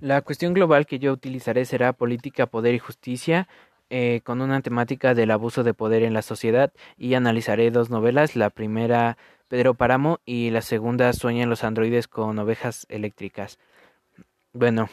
La cuestión global que yo utilizaré será política, poder y justicia, eh, con una temática del abuso de poder en la sociedad y analizaré dos novelas, la primera Pedro Páramo y la segunda Sueñan los androides con ovejas eléctricas. Bueno,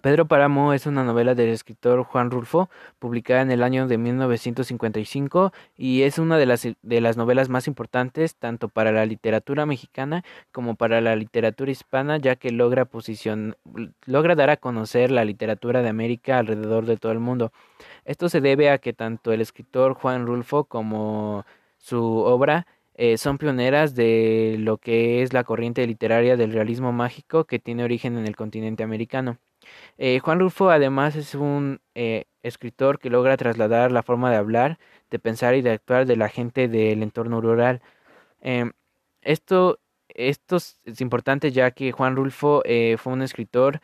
Pedro Páramo es una novela del escritor Juan Rulfo, publicada en el año de 1955 y es una de las, de las novelas más importantes tanto para la literatura mexicana como para la literatura hispana, ya que logra, posición, logra dar a conocer la literatura de América alrededor de todo el mundo. Esto se debe a que tanto el escritor Juan Rulfo como su obra eh, son pioneras de lo que es la corriente literaria del realismo mágico que tiene origen en el continente americano. Eh, Juan Rulfo además es un eh, escritor que logra trasladar la forma de hablar, de pensar y de actuar de la gente del entorno rural. Em, esto, esto es importante ya que Juan Rulfo fue un escritor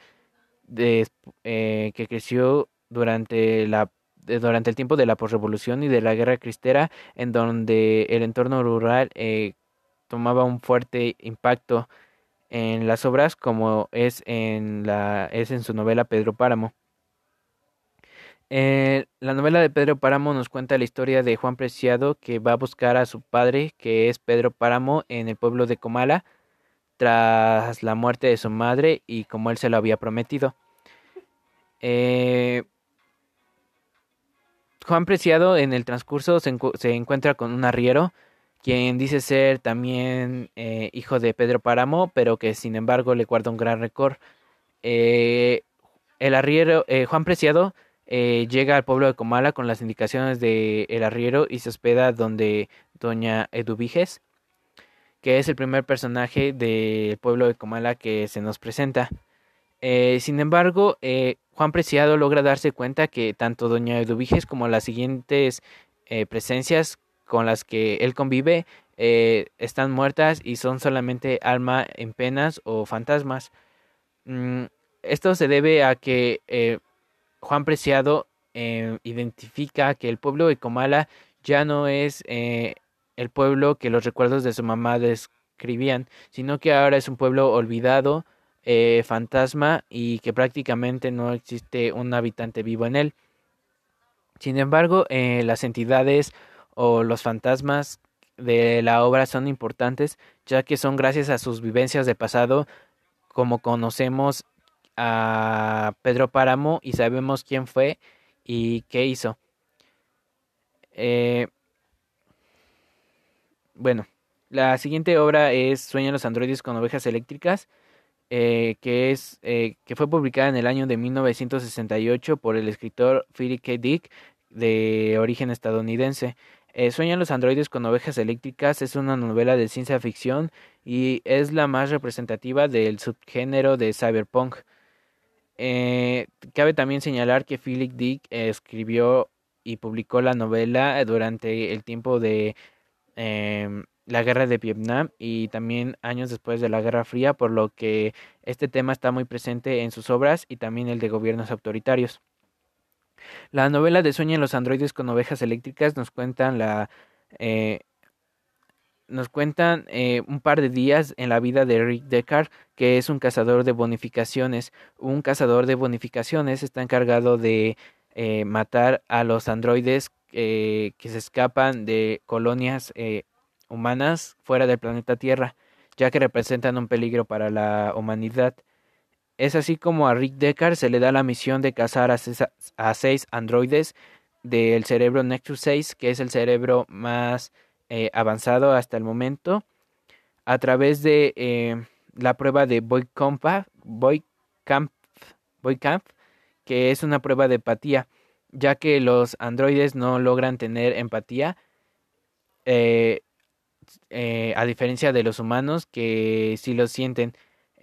de, que creció durante la durante el tiempo de la posrevolución y de la guerra cristera, en donde el entorno rural tomaba un fuerte impacto en las obras como es en, la, es en su novela Pedro Páramo. Eh, la novela de Pedro Páramo nos cuenta la historia de Juan Preciado que va a buscar a su padre, que es Pedro Páramo, en el pueblo de Comala, tras la muerte de su madre y como él se lo había prometido. Eh, Juan Preciado en el transcurso se, encuentra con un arriero quien dice ser también eh, hijo de Pedro Páramo, pero que sin embargo le guarda un gran récord. Eh, el arriero, eh, Juan Preciado, llega al pueblo de Comala con las indicaciones de el arriero y se hospeda donde doña Eduviges, que es el primer personaje del pueblo de Comala que se nos presenta. sin embargo, Juan Preciado logra darse cuenta que tanto doña Eduviges como las siguientes presencias con las que él convive eh, están muertas y son solamente alma en penas o fantasmas. Mm, esto se debe a que eh, Juan Preciado eh, identifica que el pueblo de Comala ya no es el pueblo que los recuerdos de su mamá describían, sino que ahora es un pueblo olvidado, fantasma y que prácticamente no existe un habitante vivo en él. Sin embargo, las entidades o los fantasmas de la obra son importantes, ya que son gracias a sus vivencias de pasado como conocemos a Pedro Páramo y sabemos quién fue y qué hizo. Eh, bueno, la siguiente obra es Sueñan los androides con ovejas eléctricas, eh, que, es, eh, que fue publicada en el año de 1968 por el escritor Philip K. Dick, de origen estadounidense. Eh, Sueñan los androides con ovejas eléctricas es una novela de ciencia ficción y es la más representativa del subgénero de cyberpunk. Eh, cabe también señalar que Philip Dick escribió y publicó la novela durante el tiempo de em, la guerra de Vietnam y también años después de la Guerra Fría, por lo que este tema está muy presente en sus obras y también el de gobiernos autoritarios. La novela de Sueñan los androides con ovejas eléctricas nos cuentan la eh, nos cuentan eh, un par de días en la vida de Rick Deckard, que es un cazador de bonificaciones. Un cazador de bonificaciones está encargado de eh, matar a los androides que se escapan de colonias humanas fuera del planeta Tierra, ya que representan un peligro para la humanidad. Es así como a Rick Deckard se le da la misión de cazar a, seis androides del cerebro Nexus 6, que es el cerebro más eh, avanzado hasta el momento, a través de eh, la prueba de Boycamp, que es una prueba de empatía, ya que los androides no logran tener empatía, eh, a diferencia de los humanos que sí lo sienten.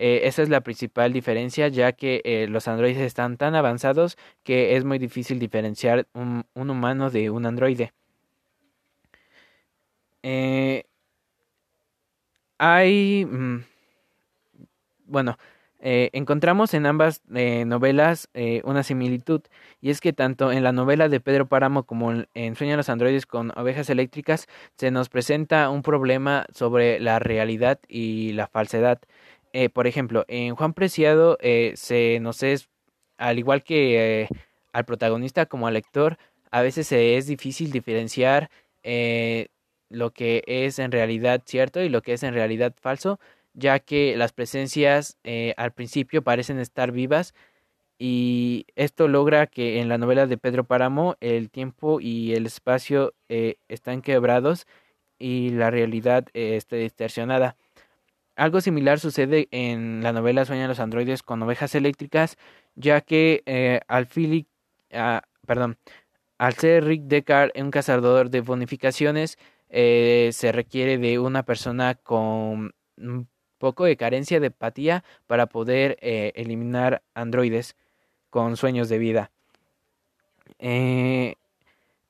Eh, esa es la principal diferencia, ya que eh, los androides están tan avanzados que es muy difícil diferenciar un, humano de un androide. Eh, hay... Mm, bueno, encontramos en ambas novelas una similitud, y es que tanto en la novela de Pedro Páramo como en Sueñan los androides con ovejas eléctricas se nos presenta un problema sobre la realidad y la falsedad. eh, por ejemplo, en Juan Preciado eh, se nos es, al igual que al protagonista como al lector, a veces es difícil diferenciar lo que es en realidad cierto y lo que es en realidad falso, ya que las presencias al principio parecen estar vivas y esto logra que en la novela de Pedro Páramo el tiempo y el espacio eh, están quebrados y la realidad eh, está distorsionada. Algo similar sucede en la novela Sueñan los androides con ovejas eléctricas, ya que eh, al Philip, ah, perdón, al ser Rick Deckard un cazador de bonificaciones, se requiere de una persona con un poco de carencia de empatía para poder eliminar androides con sueños de vida. Eh,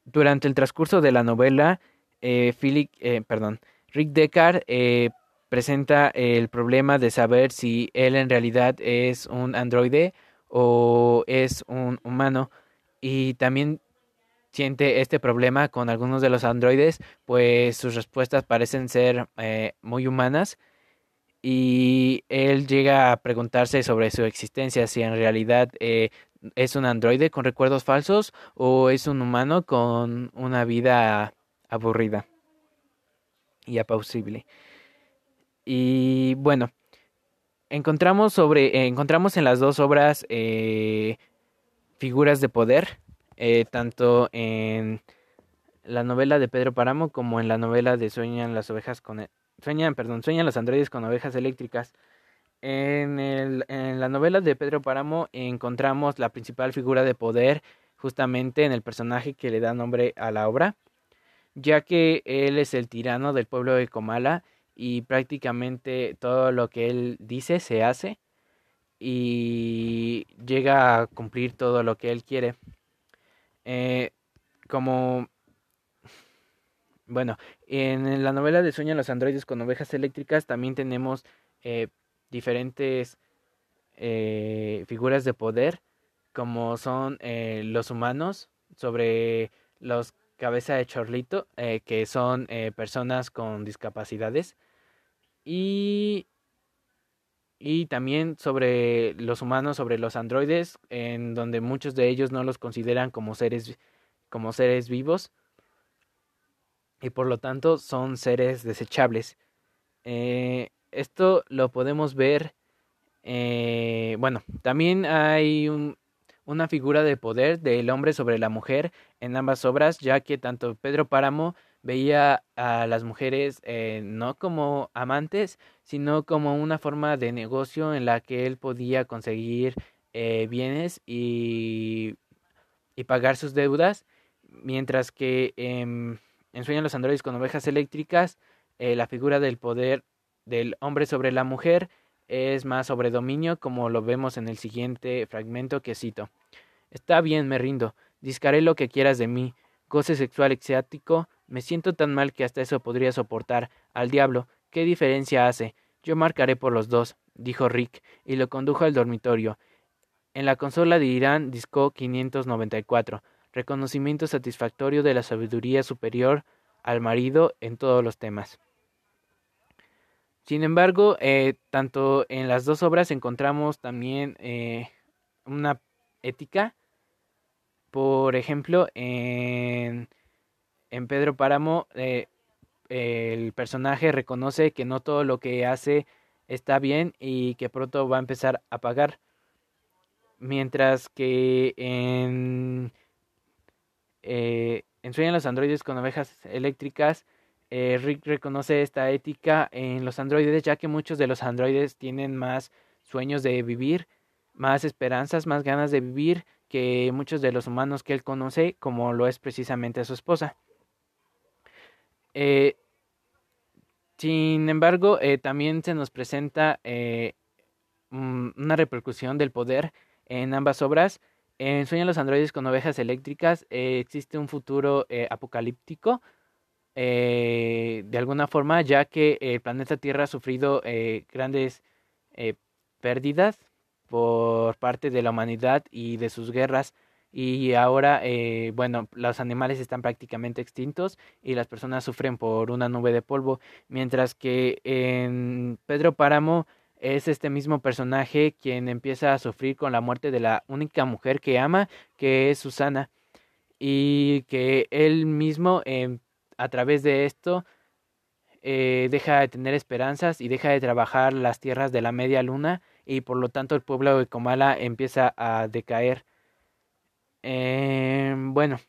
durante el transcurso de la novela, eh, eh, perdón, Rick Deckard presenta el problema de saber si él en realidad es un androide o es un humano y también siente este problema con algunos de los androides, pues sus respuestas parecen ser muy humanas y él llega a preguntarse sobre su existencia, si en realidad eh, es un androide con recuerdos falsos o es un humano con una vida aburrida y apausible. Y bueno, encontramos sobre encontramos en las dos obras eh, figuras de poder, eh, tanto en la novela de Pedro Páramo como en la novela de Sueñan las ovejas con sueñan, perdón, sueñan los androides con ovejas eléctricas. En, el, en la novela de Pedro Páramo encontramos la principal figura de poder justamente en el personaje que le da nombre a la obra, ya que él es el tirano del pueblo de Comala y prácticamente todo lo que él dice se hace y llega a cumplir todo lo que él quiere. Eh, como bueno, en la novela de Sueñan los androides con ovejas eléctricas también tenemos eh, diferentes eh, figuras de poder, como son eh, los humanos, sobre los cabeza de chorlito, que son personas con discapacidades, y, y también sobre los humanos, sobre los androides, en donde muchos de ellos no los consideran como seres, como seres vivos y por lo tanto son seres desechables. Eh, esto lo podemos ver, eh, bueno, también hay una figura de poder del hombre sobre la mujer en ambas obras, ya que tanto Pedro Páramo veía a las mujeres eh, no como amantes, sino como una forma de negocio en la que él podía conseguir bienes y, y, pagar sus deudas, mientras que em, en Sueñan los androides con ovejas eléctricas, eh, la figura del poder del hombre sobre la mujer es más sobre dominio, como lo vemos en el siguiente fragmento que cito. Está bien, me rindo. Discaré lo que quieras de mí. Goce sexual exático. Me siento tan mal que hasta eso podría soportar. Al diablo. ¿Qué diferencia hace? Yo marcaré por los dos, dijo Rick, y lo condujo al dormitorio. En la consola de Irán discó 594 reconocimiento satisfactorio de la sabiduría superior al marido en todos los temas. Sin embargo, eh, tanto en las dos obras encontramos también eh, una ética. Por ejemplo, en, Pedro Páramo, eh, el personaje reconoce que no todo lo que hace está bien y que pronto va a empezar a pagar. Mientras que en eh, en los androides con ovejas eléctricas, eh, Rick reconoce esta ética en los androides, ya que muchos de los androides tienen más sueños de vivir, más esperanzas, más ganas de vivir que muchos de los humanos que él conoce, como lo es precisamente a su esposa. Eh, sin embargo, eh, también se nos presenta una repercusión del poder en ambas obras, en Sueñan los androides con ovejas eléctricas eh, existe un futuro eh, apocalíptico eh, de alguna forma, ya que el planeta Tierra ha sufrido grandes pérdidas por parte de la humanidad y de sus guerras. Y ahora, bueno, los animales están prácticamente extintos y las personas sufren por una nube de polvo, mientras que en Pedro Páramo es este mismo personaje quien empieza a sufrir con la muerte de la única mujer que ama, que es Susana, y que él mismo em, a través de esto eh, deja de tener esperanzas y deja de trabajar las tierras de la media luna y por lo tanto el pueblo de Comala empieza a decaer. Eh, bueno,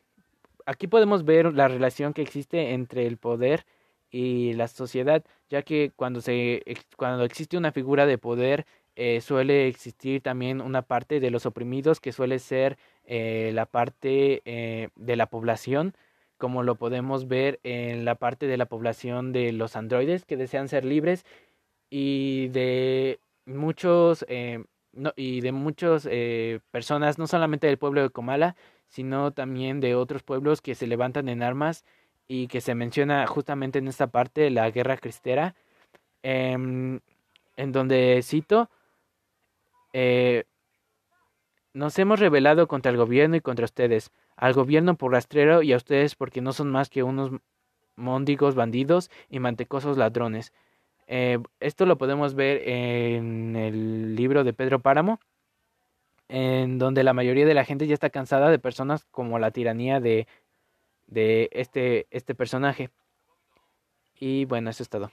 aquí podemos ver la relación que existe entre el poder y la sociedad, ya que cuando, se, cuando existe una figura de poder eh, suele existir también una parte de los oprimidos que suele ser eh, la parte eh, de la población, como lo podemos ver en la parte de la población de los androides que desean ser libres y de muchos no, y de muchas personas, no solamente del pueblo de Comala, sino también de otros pueblos que se levantan en armas y que se menciona justamente en esta parte la guerra cristera, em, en donde cito, eh, nos hemos rebelado contra el gobierno y contra ustedes, al gobierno por rastrero y a ustedes porque no son más que unos móndigos bandidos y mantecosos ladrones. Eh, esto lo podemos ver en el libro de Pedro Páramo, en donde la mayoría de la gente ya está cansada de personas como la tiranía de de este, este personaje. Y bueno, eso es todo.